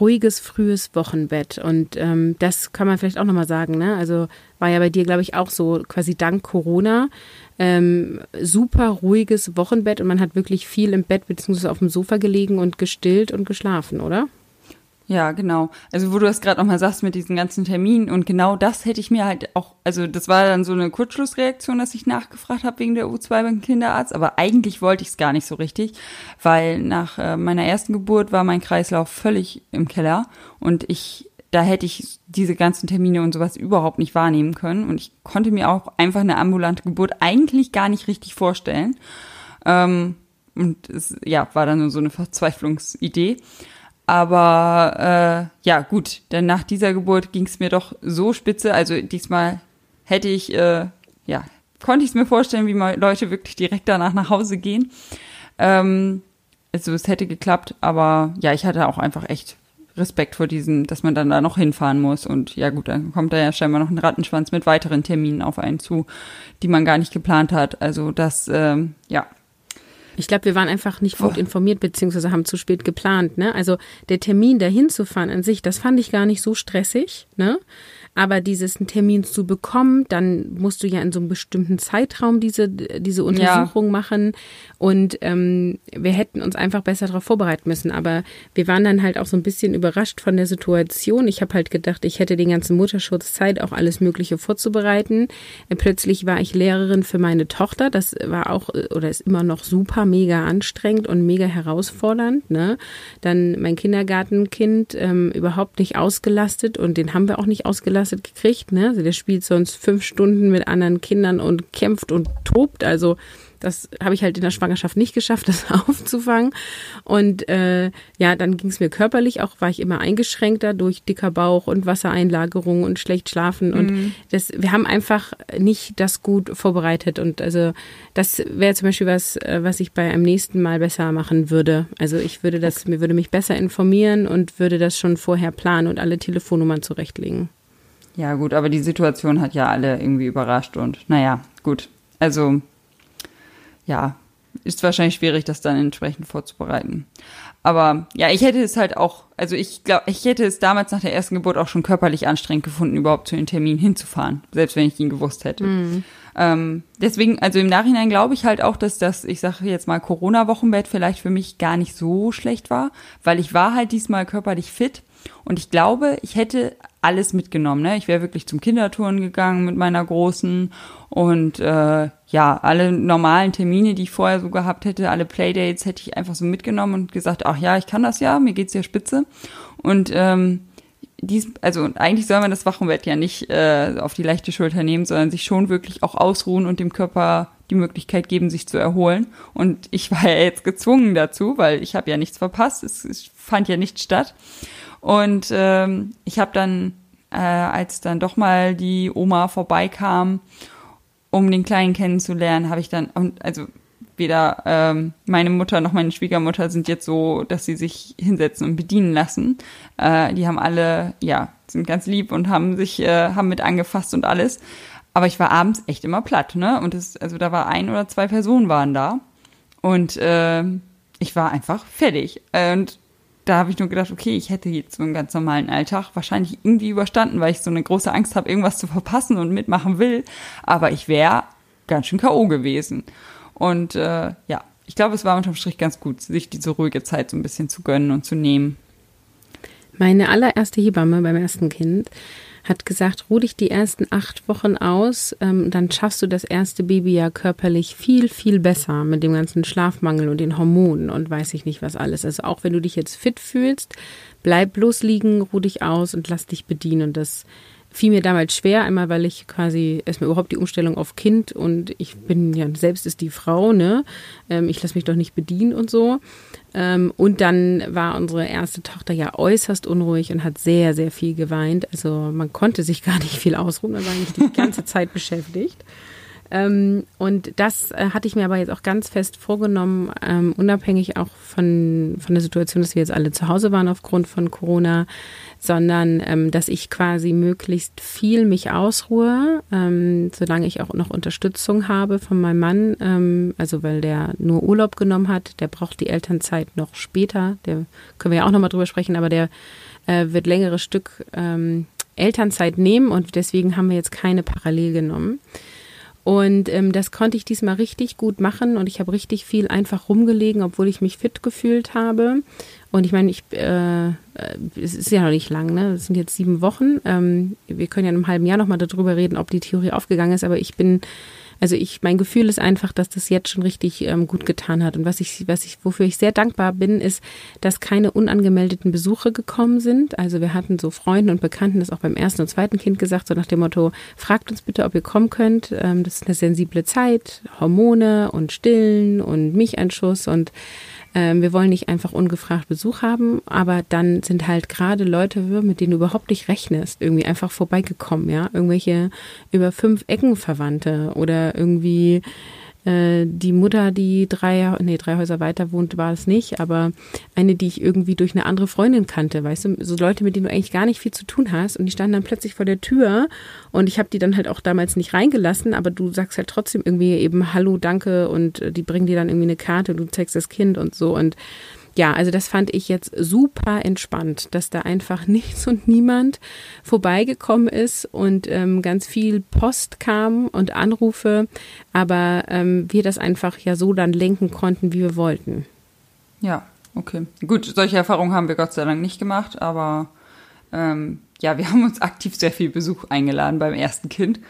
ruhiges, frühes Wochenbett. Und ähm, das kann man vielleicht auch nochmal sagen. Ne? Also war ja bei dir, glaube ich, auch so quasi dank Corona. Ähm, super ruhiges Wochenbett und man hat wirklich viel im Bett bzw. auf dem Sofa gelegen und gestillt und geschlafen, oder? Ja, genau. Also wo du das gerade nochmal sagst mit diesen ganzen Terminen und genau das hätte ich mir halt auch, also das war dann so eine Kurzschlussreaktion, dass ich nachgefragt habe wegen der U2 beim Kinderarzt, aber eigentlich wollte ich es gar nicht so richtig, weil nach äh, meiner ersten Geburt war mein Kreislauf völlig im Keller und ich da hätte ich diese ganzen Termine und sowas überhaupt nicht wahrnehmen können und ich konnte mir auch einfach eine ambulante Geburt eigentlich gar nicht richtig vorstellen. Ähm, und es ja, war dann so eine Verzweiflungsidee. Aber äh, ja, gut, denn nach dieser Geburt ging es mir doch so spitze. Also diesmal hätte ich, äh, ja, konnte ich es mir vorstellen, wie mal Leute wirklich direkt danach nach Hause gehen. Ähm, also es hätte geklappt, aber ja, ich hatte auch einfach echt Respekt vor diesem, dass man dann da noch hinfahren muss. Und ja gut, dann kommt da ja scheinbar noch ein Rattenschwanz mit weiteren Terminen auf einen zu, die man gar nicht geplant hat. Also das, ähm, ja, ich glaube, wir waren einfach nicht gut informiert, beziehungsweise haben zu spät geplant. Ne? Also der Termin dahin zu fahren an sich, das fand ich gar nicht so stressig. Ne? Aber dieses Termin zu bekommen, dann musst du ja in so einem bestimmten Zeitraum diese, diese Untersuchung ja. machen. Und ähm, wir hätten uns einfach besser darauf vorbereiten müssen. Aber wir waren dann halt auch so ein bisschen überrascht von der Situation. Ich habe halt gedacht, ich hätte den ganzen Mutterschutz Zeit, auch alles Mögliche vorzubereiten. Plötzlich war ich Lehrerin für meine Tochter. Das war auch oder ist immer noch super, mega anstrengend und mega herausfordernd. Ne? Dann mein Kindergartenkind ähm, überhaupt nicht ausgelastet und den haben wir auch nicht ausgelastet ausgelastet gekriegt. Ne? Also der spielt sonst fünf Stunden mit anderen Kindern und kämpft und tobt. Also das habe ich halt in der Schwangerschaft nicht geschafft, das aufzufangen. Und äh, ja, dann ging es mir körperlich auch, war ich immer eingeschränkter durch dicker Bauch und Wassereinlagerung und schlecht schlafen. Und mhm. das, wir haben einfach nicht das gut vorbereitet. Und also das wäre zum Beispiel was, äh, was ich bei einem nächsten Mal besser machen würde. Also ich würde das, mir würde mich besser informieren und würde das schon vorher planen und alle Telefonnummern zurechtlegen. Ja, gut, aber die Situation hat ja alle irgendwie überrascht und naja, gut. Also, ja, ist wahrscheinlich schwierig, das dann entsprechend vorzubereiten. Aber ja, ich hätte es halt auch, also ich glaube, ich hätte es damals nach der ersten Geburt auch schon körperlich anstrengend gefunden, überhaupt zu den Termin hinzufahren, selbst wenn ich ihn gewusst hätte. Mhm. Ähm, deswegen, also im Nachhinein glaube ich halt auch, dass das, ich sage jetzt mal, Corona-Wochenbett vielleicht für mich gar nicht so schlecht war, weil ich war halt diesmal körperlich fit und ich glaube, ich hätte alles mitgenommen. Ne? Ich wäre wirklich zum Kindertouren gegangen mit meiner Großen und äh, ja, alle normalen Termine, die ich vorher so gehabt hätte, alle Playdates hätte ich einfach so mitgenommen und gesagt, ach ja, ich kann das ja, mir geht's ja spitze. Und ähm, dies, also eigentlich soll man das Wochenbett ja nicht äh, auf die leichte Schulter nehmen, sondern sich schon wirklich auch ausruhen und dem Körper die Möglichkeit geben, sich zu erholen. Und ich war ja jetzt gezwungen dazu, weil ich habe ja nichts verpasst. Es, es fand ja nichts statt. Und ähm, ich habe dann, äh, als dann doch mal die Oma vorbeikam, um den Kleinen kennenzulernen, habe ich dann, also weder ähm, meine Mutter noch meine Schwiegermutter sind jetzt so, dass sie sich hinsetzen und bedienen lassen. Äh, die haben alle, ja, sind ganz lieb und haben sich, äh, haben mit angefasst und alles. Aber ich war abends echt immer platt, ne? Und es, also da war ein oder zwei Personen waren da. Und äh, ich war einfach fertig. Und da habe ich nur gedacht, okay, ich hätte jetzt so einen ganz normalen Alltag wahrscheinlich irgendwie überstanden, weil ich so eine große Angst habe, irgendwas zu verpassen und mitmachen will. Aber ich wäre ganz schön K.O. gewesen. Und äh, ja, ich glaube, es war unterm Strich ganz gut, sich diese ruhige Zeit so ein bisschen zu gönnen und zu nehmen. Meine allererste Hebamme beim ersten Kind hat gesagt, ruh dich die ersten acht Wochen aus, ähm, dann schaffst du das erste Baby ja körperlich viel, viel besser mit dem ganzen Schlafmangel und den Hormonen und weiß ich nicht was alles. Also auch wenn du dich jetzt fit fühlst, bleib bloß liegen, ruh dich aus und lass dich bedienen. Und das fiel mir damals schwer, einmal weil ich quasi erstmal überhaupt die Umstellung auf Kind und ich bin ja selbst ist die Frau, ne? Ähm, ich lasse mich doch nicht bedienen und so. Ähm, und dann war unsere erste Tochter ja äußerst unruhig und hat sehr, sehr viel geweint. Also man konnte sich gar nicht viel ausruhen, man war eigentlich die ganze Zeit beschäftigt. Ähm, und das äh, hatte ich mir aber jetzt auch ganz fest vorgenommen, ähm, unabhängig auch von, von der Situation, dass wir jetzt alle zu Hause waren aufgrund von Corona, sondern ähm, dass ich quasi möglichst viel mich ausruhe, ähm, solange ich auch noch Unterstützung habe von meinem Mann, ähm, also weil der nur Urlaub genommen hat, der braucht die Elternzeit noch später, der können wir ja auch nochmal drüber sprechen, aber der äh, wird längere Stück ähm, Elternzeit nehmen und deswegen haben wir jetzt keine parallel genommen. Und ähm, das konnte ich diesmal richtig gut machen und ich habe richtig viel einfach rumgelegen, obwohl ich mich fit gefühlt habe. Und ich meine, ich, äh, äh es ist ja noch nicht lang, ne? Es sind jetzt sieben Wochen. Ähm, wir können ja in einem halben Jahr nochmal darüber reden, ob die Theorie aufgegangen ist, aber ich bin also ich, mein Gefühl ist einfach, dass das jetzt schon richtig ähm, gut getan hat. Und was ich, was ich, wofür ich sehr dankbar bin, ist, dass keine unangemeldeten Besuche gekommen sind. Also wir hatten so Freunden und Bekannten das auch beim ersten und zweiten Kind gesagt, so nach dem Motto, fragt uns bitte, ob ihr kommen könnt. Ähm, das ist eine sensible Zeit, Hormone und Stillen und Milcheinschuss und ähm, wir wollen nicht einfach ungefragt Besuch haben, aber dann sind halt gerade Leute, mit denen du überhaupt nicht rechnest, irgendwie einfach vorbeigekommen, ja. Irgendwelche über fünf Ecken Verwandte oder irgendwie äh, die Mutter, die drei, nee, drei Häuser weiter wohnt, war es nicht, aber eine, die ich irgendwie durch eine andere Freundin kannte, weißt du, so Leute, mit denen du eigentlich gar nicht viel zu tun hast und die standen dann plötzlich vor der Tür und ich habe die dann halt auch damals nicht reingelassen, aber du sagst halt trotzdem irgendwie eben Hallo, danke und die bringen dir dann irgendwie eine Karte, du zeigst das Kind und so und ja, also das fand ich jetzt super entspannt, dass da einfach nichts und niemand vorbeigekommen ist und ähm, ganz viel Post kam und Anrufe, aber ähm, wir das einfach ja so dann lenken konnten, wie wir wollten. Ja, okay. Gut, solche Erfahrungen haben wir Gott sei Dank nicht gemacht, aber ähm, ja, wir haben uns aktiv sehr viel Besuch eingeladen beim ersten Kind,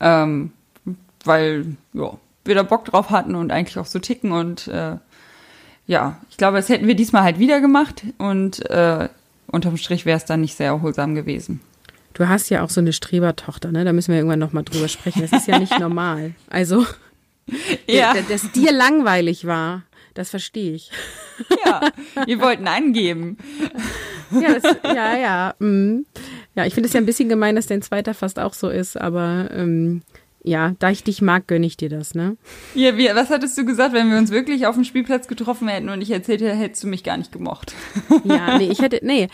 ähm, weil ja, wir da Bock drauf hatten und eigentlich auch so ticken und äh, ja, ich glaube, das hätten wir diesmal halt wieder gemacht und äh, unterm Strich wäre es dann nicht sehr erholsam gewesen. Du hast ja auch so eine Strebertochter, ne? Da müssen wir irgendwann nochmal drüber sprechen. Das ist ja nicht normal. Also, ja. dass dir langweilig war, das verstehe ich. Ja, wir wollten angeben. Ja, das, ja, ja. Mm. Ja, ich finde es ja ein bisschen gemein, dass dein zweiter fast auch so ist, aber ähm, ja, da ich dich mag, gönne ich dir das, ne? Ja, wie, was hattest du gesagt, wenn wir uns wirklich auf dem Spielplatz getroffen hätten und ich erzählt hätte, hättest du mich gar nicht gemocht? Ja, nee, ich hätte, nee,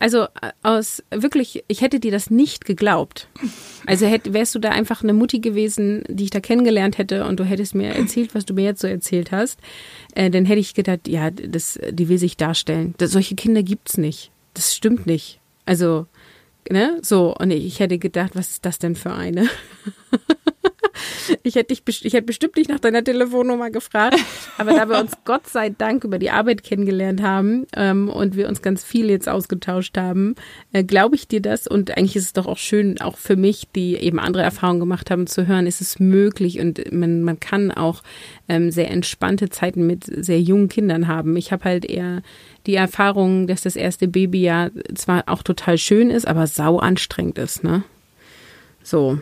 also aus wirklich, ich hätte dir das nicht geglaubt. Also hätt, wärst du da einfach eine Mutti gewesen, die ich da kennengelernt hätte und du hättest mir erzählt, was du mir jetzt so erzählt hast, äh, dann hätte ich gedacht, ja, das, die will sich darstellen. Das, solche Kinder gibt's nicht. Das stimmt nicht. Also, ne, so, und ich hätte gedacht, was ist das denn für eine? Ich hätte dich, ich hätte bestimmt nicht nach deiner Telefonnummer gefragt, aber da wir uns Gott sei Dank über die Arbeit kennengelernt haben ähm, und wir uns ganz viel jetzt ausgetauscht haben, äh, glaube ich dir das. Und eigentlich ist es doch auch schön, auch für mich, die eben andere Erfahrungen gemacht haben, zu hören, ist es möglich und man, man kann auch ähm, sehr entspannte Zeiten mit sehr jungen Kindern haben. Ich habe halt eher die Erfahrung, dass das erste Baby ja zwar auch total schön ist, aber sau anstrengend ist, ne? So,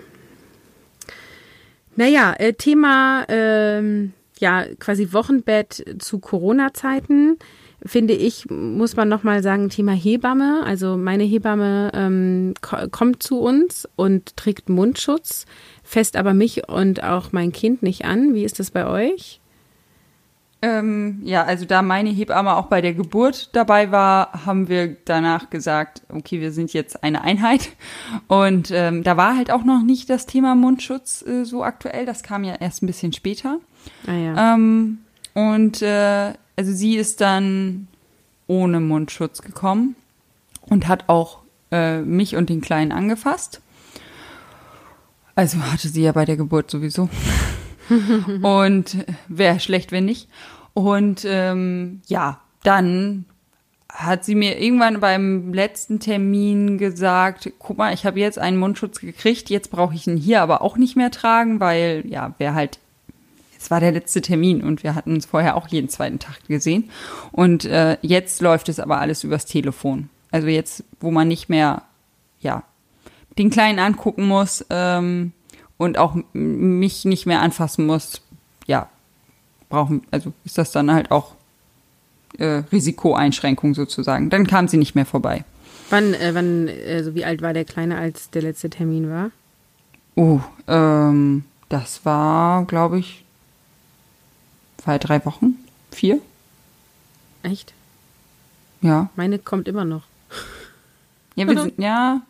naja, äh, Thema ähm, ja quasi Wochenbett zu Corona-Zeiten finde ich, muss man nochmal sagen, Thema Hebamme. Also meine Hebamme ähm, kommt zu uns und trägt Mundschutz, fest aber mich und auch mein Kind nicht an. Wie ist das bei euch? Ähm, ja, also da meine Hebamme auch bei der Geburt dabei war, haben wir danach gesagt, okay, wir sind jetzt eine Einheit. Und ähm, da war halt auch noch nicht das Thema Mundschutz äh, so aktuell. Das kam ja erst ein bisschen später. Ah, ja. Ähm, und äh, also sie ist dann ohne Mundschutz gekommen und hat auch äh, mich und den Kleinen angefasst. Also hatte sie ja bei der Geburt sowieso. und wäre schlecht, wenn nicht. Und ähm, ja, dann hat sie mir irgendwann beim letzten Termin gesagt, guck mal, ich habe jetzt einen Mundschutz gekriegt, jetzt brauche ich ihn hier aber auch nicht mehr tragen, weil ja, wer halt es war der letzte Termin und wir hatten uns vorher auch jeden zweiten Tag gesehen. Und äh, jetzt läuft es aber alles übers Telefon. Also jetzt, wo man nicht mehr, ja, den Kleinen angucken muss ähm, und auch mich nicht mehr anfassen muss, brauchen, also ist das dann halt auch äh, Risikoeinschränkung sozusagen. Dann kam sie nicht mehr vorbei. Wann, äh, wann, also wie alt war der Kleine, als der letzte Termin war? Oh, ähm, das war, glaube ich, zwei, drei Wochen. Vier. Echt? Ja. Meine kommt immer noch. Ja, wir sind, ja,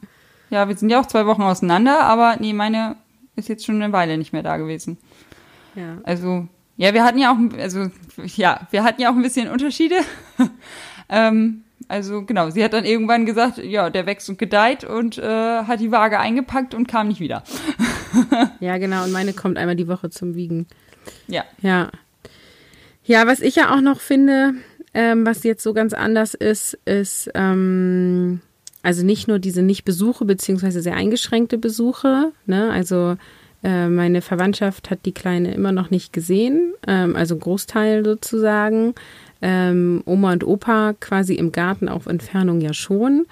ja, wir sind ja auch zwei Wochen auseinander, aber nee, meine ist jetzt schon eine Weile nicht mehr da gewesen. Ja. Also, ja, wir hatten ja auch, also, ja, wir hatten ja auch ein bisschen Unterschiede. ähm, also, genau, sie hat dann irgendwann gesagt, ja, der wächst und gedeiht und äh, hat die Waage eingepackt und kam nicht wieder. ja, genau, und meine kommt einmal die Woche zum Wiegen. Ja. Ja. Ja, was ich ja auch noch finde, ähm, was jetzt so ganz anders ist, ist ähm, also nicht nur diese Nicht-Besuche beziehungsweise sehr eingeschränkte Besuche. Ne? Also äh, meine Verwandtschaft hat die Kleine immer noch nicht gesehen, ähm, also Großteil sozusagen. Ähm, Oma und Opa quasi im Garten auf Entfernung ja schon.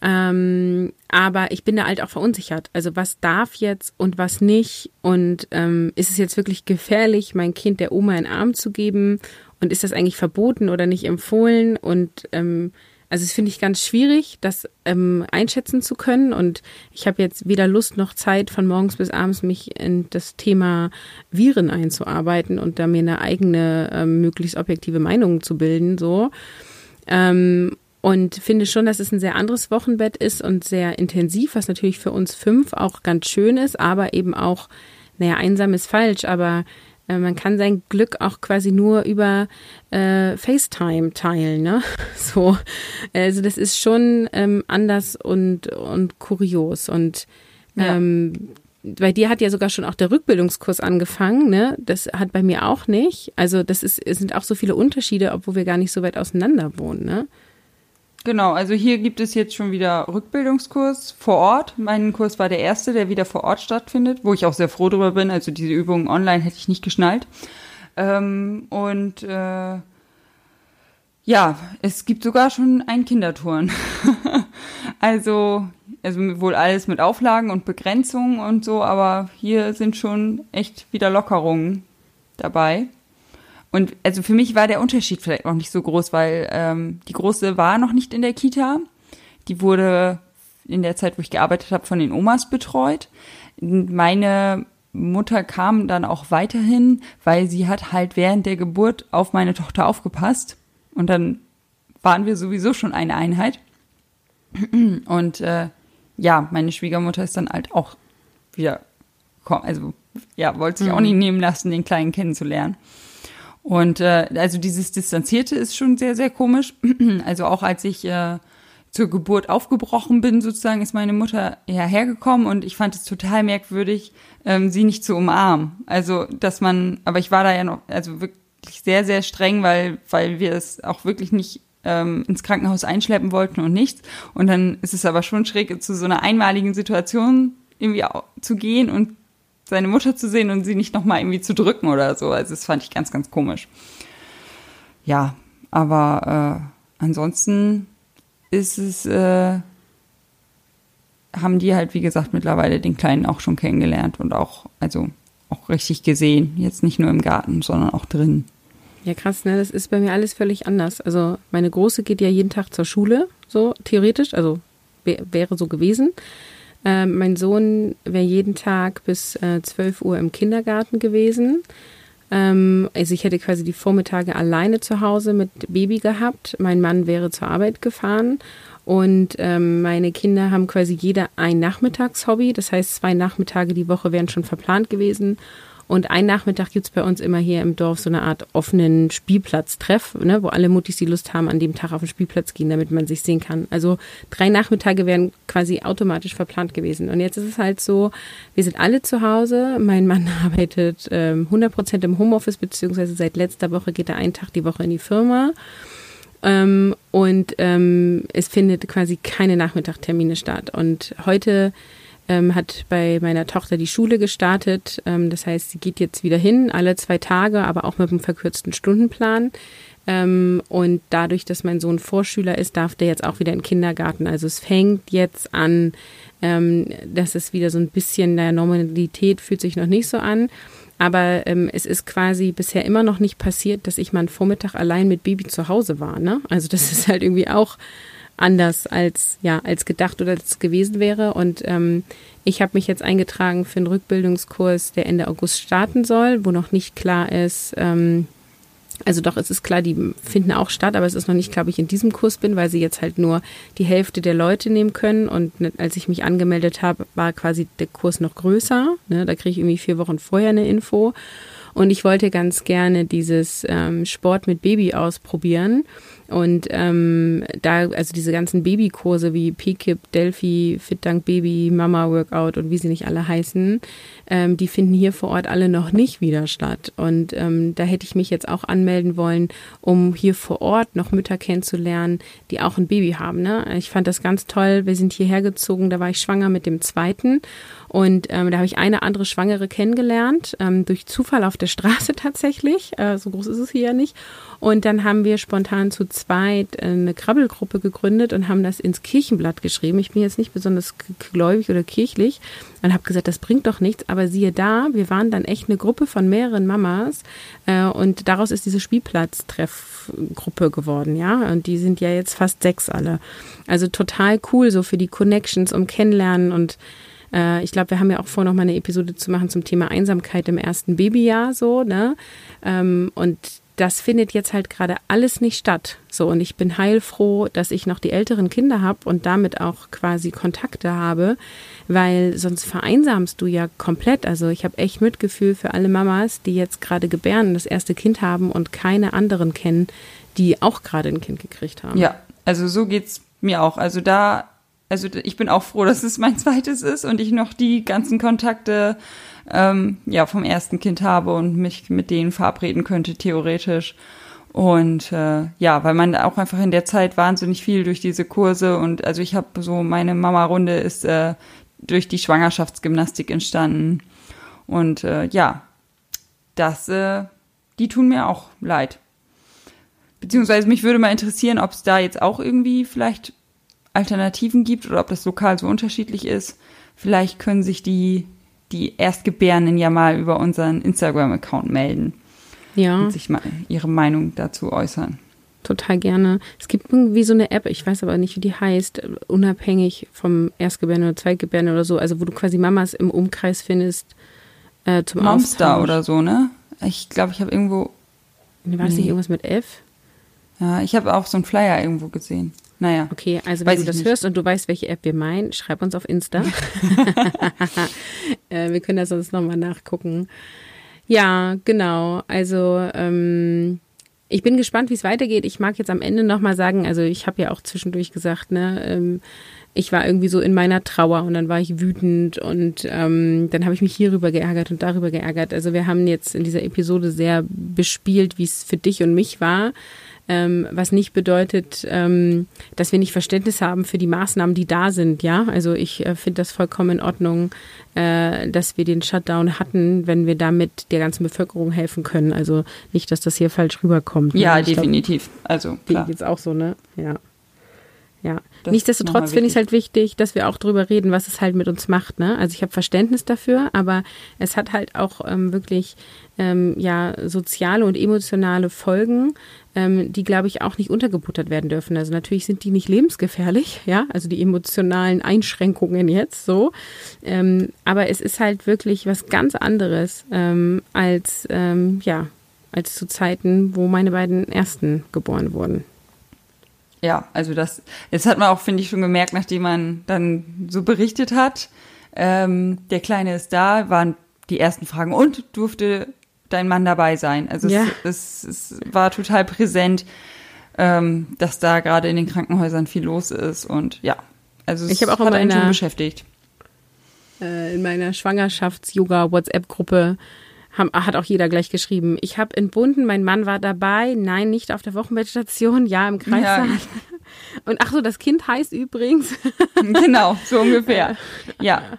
Ähm, aber ich bin da halt auch verunsichert. Also was darf jetzt und was nicht? Und ähm, ist es jetzt wirklich gefährlich, mein Kind der Oma in den Arm zu geben? Und ist das eigentlich verboten oder nicht empfohlen? Und ähm, also das finde ich ganz schwierig, das ähm, einschätzen zu können. Und ich habe jetzt weder Lust noch Zeit, von morgens bis abends mich in das Thema Viren einzuarbeiten und da mir eine eigene, ähm, möglichst objektive Meinung zu bilden. So. Ähm, und finde schon, dass es ein sehr anderes Wochenbett ist und sehr intensiv, was natürlich für uns fünf auch ganz schön ist, aber eben auch, naja, einsam ist falsch, aber man kann sein Glück auch quasi nur über äh, FaceTime teilen, ne? So, also das ist schon ähm, anders und und kurios und ähm, ja. bei dir hat ja sogar schon auch der Rückbildungskurs angefangen, ne? Das hat bei mir auch nicht. Also das ist es sind auch so viele Unterschiede, obwohl wir gar nicht so weit auseinander wohnen, ne? Genau, also hier gibt es jetzt schon wieder Rückbildungskurs vor Ort. Mein Kurs war der erste, der wieder vor Ort stattfindet, wo ich auch sehr froh drüber bin. Also diese Übungen online hätte ich nicht geschnallt. Ähm, und äh, ja, es gibt sogar schon einen Kinderturn. also, also wohl alles mit Auflagen und Begrenzungen und so, aber hier sind schon echt wieder Lockerungen dabei. Und also für mich war der Unterschied vielleicht noch nicht so groß, weil ähm, die Große war noch nicht in der Kita. Die wurde in der Zeit, wo ich gearbeitet habe, von den Omas betreut. Meine Mutter kam dann auch weiterhin, weil sie hat halt während der Geburt auf meine Tochter aufgepasst. Und dann waren wir sowieso schon eine Einheit. Und äh, ja, meine Schwiegermutter ist dann halt auch wieder, also ja, wollte sich auch mhm. nicht nehmen lassen, den Kleinen kennenzulernen. Und äh, also dieses Distanzierte ist schon sehr, sehr komisch. Also auch als ich äh, zur Geburt aufgebrochen bin, sozusagen, ist meine Mutter hergekommen und ich fand es total merkwürdig, ähm, sie nicht zu umarmen. Also, dass man, aber ich war da ja noch, also wirklich sehr, sehr streng, weil, weil wir es auch wirklich nicht ähm, ins Krankenhaus einschleppen wollten und nichts. Und dann ist es aber schon schräg, zu so einer einmaligen Situation irgendwie zu gehen und seine Mutter zu sehen und sie nicht nochmal irgendwie zu drücken oder so. Also das fand ich ganz, ganz komisch. Ja, aber äh, ansonsten ist es, äh, haben die halt, wie gesagt, mittlerweile den Kleinen auch schon kennengelernt und auch, also auch richtig gesehen. Jetzt nicht nur im Garten, sondern auch drin. Ja, krass, ne? Das ist bei mir alles völlig anders. Also meine Große geht ja jeden Tag zur Schule, so theoretisch, also wäre so gewesen. Äh, mein Sohn wäre jeden Tag bis äh, 12 Uhr im Kindergarten gewesen. Ähm, also ich hätte quasi die Vormittage alleine zu Hause mit Baby gehabt. Mein Mann wäre zur Arbeit gefahren. Und ähm, meine Kinder haben quasi jeder ein Nachmittagshobby. Das heißt, zwei Nachmittage die Woche wären schon verplant gewesen. Und ein Nachmittag gibt's bei uns immer hier im Dorf so eine Art offenen Spielplatztreff, ne, wo alle Muttis die Lust haben, an dem Tag auf den Spielplatz gehen, damit man sich sehen kann. Also drei Nachmittage wären quasi automatisch verplant gewesen. Und jetzt ist es halt so, wir sind alle zu Hause. Mein Mann arbeitet ähm, 100 Prozent im Homeoffice, beziehungsweise seit letzter Woche geht er einen Tag die Woche in die Firma. Ähm, und ähm, es findet quasi keine Nachmittagtermine statt. Und heute ähm, hat bei meiner Tochter die Schule gestartet. Ähm, das heißt, sie geht jetzt wieder hin, alle zwei Tage, aber auch mit einem verkürzten Stundenplan. Ähm, und dadurch, dass mein Sohn Vorschüler ist, darf der jetzt auch wieder in den Kindergarten. Also es fängt jetzt an, ähm, dass es wieder so ein bisschen der Normalität fühlt sich noch nicht so an. Aber ähm, es ist quasi bisher immer noch nicht passiert, dass ich mal einen Vormittag allein mit Baby zu Hause war. Ne? Also das ist halt irgendwie auch anders als ja als gedacht oder als gewesen wäre. Und ähm, ich habe mich jetzt eingetragen für einen Rückbildungskurs, der Ende August starten soll, wo noch nicht klar ist. Ähm, also doch, es ist klar, die finden auch statt, aber es ist noch nicht, glaube ich, in diesem Kurs bin, weil sie jetzt halt nur die Hälfte der Leute nehmen können. Und ne, als ich mich angemeldet habe, war quasi der Kurs noch größer. Ne? Da kriege ich irgendwie vier Wochen vorher eine Info. Und ich wollte ganz gerne dieses ähm, Sport mit Baby ausprobieren. Und ähm, da, also diese ganzen Babykurse wie PKIP, Delphi, Fit Dank Baby, Mama Workout und wie sie nicht alle heißen, ähm, die finden hier vor Ort alle noch nicht wieder statt. Und ähm, da hätte ich mich jetzt auch anmelden wollen, um hier vor Ort noch Mütter kennenzulernen, die auch ein Baby haben. Ne? Ich fand das ganz toll. Wir sind hierher gezogen, da war ich schwanger mit dem zweiten. Und ähm, da habe ich eine andere Schwangere kennengelernt, ähm, durch Zufall auf der Straße tatsächlich. Äh, so groß ist es hier ja nicht. Und dann haben wir spontan zu zweit äh, eine Krabbelgruppe gegründet und haben das ins Kirchenblatt geschrieben. Ich bin jetzt nicht besonders gläubig oder kirchlich und habe gesagt, das bringt doch nichts. Aber siehe da, wir waren dann echt eine Gruppe von mehreren Mamas äh, und daraus ist diese Spielplatztreffgruppe geworden, ja. Und die sind ja jetzt fast sechs alle. Also total cool so für die Connections, um Kennenlernen und äh, ich glaube, wir haben ja auch vor, noch mal eine Episode zu machen zum Thema Einsamkeit im ersten Babyjahr, so, ne? Ähm, und das findet jetzt halt gerade alles nicht statt. So, und ich bin heilfroh, dass ich noch die älteren Kinder habe und damit auch quasi Kontakte habe, weil sonst vereinsamst du ja komplett. Also ich habe echt Mitgefühl für alle Mamas, die jetzt gerade gebären, das erste Kind haben und keine anderen kennen, die auch gerade ein Kind gekriegt haben. Ja, also so geht's mir auch. Also da, also ich bin auch froh, dass es mein zweites ist und ich noch die ganzen Kontakte ähm, ja vom ersten Kind habe und mich mit denen verabreden könnte theoretisch. Und äh, ja, weil man auch einfach in der Zeit wahnsinnig viel durch diese Kurse und also ich habe so meine Mama-Runde ist äh, durch die Schwangerschaftsgymnastik entstanden. Und äh, ja, das, äh, die tun mir auch leid. Beziehungsweise mich würde mal interessieren, ob es da jetzt auch irgendwie vielleicht Alternativen gibt oder ob das lokal so unterschiedlich ist. Vielleicht können sich die die Erstgebärenden ja mal über unseren Instagram-Account melden. Ja. Und sich mal ihre Meinung dazu äußern. Total gerne. Es gibt irgendwie so eine App, ich weiß aber nicht, wie die heißt, unabhängig vom Erstgebärenden oder Zweitgebärenden oder so, also wo du quasi Mamas im Umkreis findest äh, zum Momstar oder so, ne? Ich glaube, ich habe irgendwo. War das nee. nicht irgendwas mit F? Ja, ich habe auch so einen Flyer irgendwo gesehen. Naja. Okay, also wenn du das nicht. hörst und du weißt, welche App wir meinen, schreib uns auf Insta. äh, wir können das sonst nochmal nachgucken. Ja, genau. Also ähm, ich bin gespannt, wie es weitergeht. Ich mag jetzt am Ende nochmal sagen, also ich habe ja auch zwischendurch gesagt, ne, ähm, ich war irgendwie so in meiner Trauer und dann war ich wütend und ähm, dann habe ich mich hierüber geärgert und darüber geärgert. Also wir haben jetzt in dieser Episode sehr bespielt, wie es für dich und mich war ähm, was nicht bedeutet, ähm, dass wir nicht Verständnis haben für die Maßnahmen, die da sind. Ja, also ich äh, finde das vollkommen in Ordnung, äh, dass wir den Shutdown hatten, wenn wir damit der ganzen Bevölkerung helfen können. Also nicht, dass das hier falsch rüberkommt. Ne? Ja, definitiv. Glaub, also klar. jetzt auch so, ne? Ja. Ja. Das Nichtsdestotrotz finde ich es halt wichtig, dass wir auch drüber reden, was es halt mit uns macht. Ne? Also ich habe Verständnis dafür, aber es hat halt auch ähm, wirklich ähm, ja soziale und emotionale Folgen, ähm, die, glaube ich, auch nicht untergebuttert werden dürfen. Also natürlich sind die nicht lebensgefährlich, ja, also die emotionalen Einschränkungen jetzt so. Ähm, aber es ist halt wirklich was ganz anderes ähm, als, ähm, ja, als zu Zeiten, wo meine beiden ersten geboren wurden. Ja, also das, das hat man auch, finde ich, schon gemerkt, nachdem man dann so berichtet hat. Ähm, der Kleine ist da, waren die ersten Fragen und durfte dein Mann dabei sein. Also ja. es, es, es, war total präsent, ähm, dass da gerade in den Krankenhäusern viel los ist und ja, also es ich auch hat einen schon beschäftigt. Äh, in meiner Schwangerschafts-Yoga-WhatsApp-Gruppe hat auch jeder gleich geschrieben. Ich habe entbunden, mein Mann war dabei. Nein, nicht auf der Wochenbettstation, ja im Kreissaal. Ja. Und ach so, das Kind heißt übrigens. genau, so ungefähr. Ja.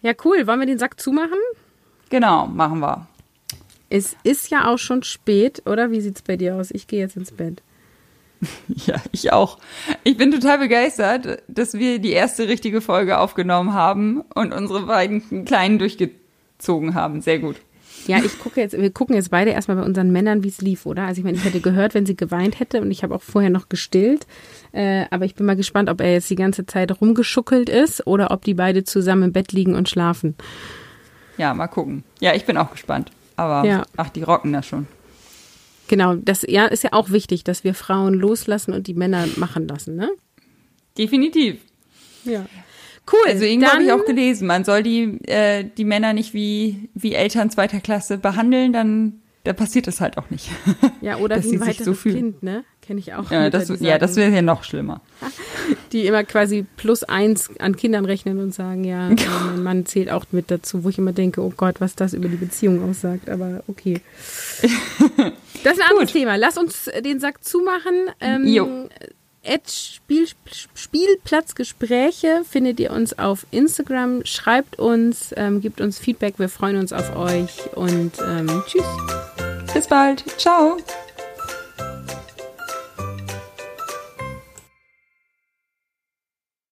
Ja, cool. Wollen wir den Sack zumachen? Genau, machen wir. Es ist ja auch schon spät, oder? Wie sieht's bei dir aus? Ich gehe jetzt ins Bett. Ja, ich auch. Ich bin total begeistert, dass wir die erste richtige Folge aufgenommen haben und unsere beiden Kleinen durchgezogen haben. Sehr gut. Ja, ich gucke jetzt, wir gucken jetzt beide erstmal bei unseren Männern, wie es lief, oder? Also ich meine, ich hätte gehört, wenn sie geweint hätte und ich habe auch vorher noch gestillt. Äh, aber ich bin mal gespannt, ob er jetzt die ganze Zeit rumgeschuckelt ist oder ob die beide zusammen im Bett liegen und schlafen. Ja, mal gucken. Ja, ich bin auch gespannt. Aber ja. ach, die rocken das schon. Genau, das ja, ist ja auch wichtig, dass wir Frauen loslassen und die Männer machen lassen, ne? Definitiv. Ja. Cool. Also irgendwo habe ich auch gelesen, man soll die, äh, die Männer nicht wie, wie Eltern zweiter Klasse behandeln, dann da passiert das halt auch nicht. Ja, oder wie ein weiteres so Kind, ne? Kenne ich auch. Ja, das, ja, das wäre ja noch schlimmer. Die immer quasi plus eins an Kindern rechnen und sagen, ja, mein Mann zählt auch mit dazu, wo ich immer denke, oh Gott, was das über die Beziehung aussagt, aber okay. Das ist ein anderes Thema. Lass uns den Sack zumachen. Ähm, jo. Spiel, Spielplatzgespräche findet ihr uns auf Instagram. Schreibt uns, ähm, gibt uns Feedback. Wir freuen uns auf euch und ähm, tschüss. Bis bald. Ciao.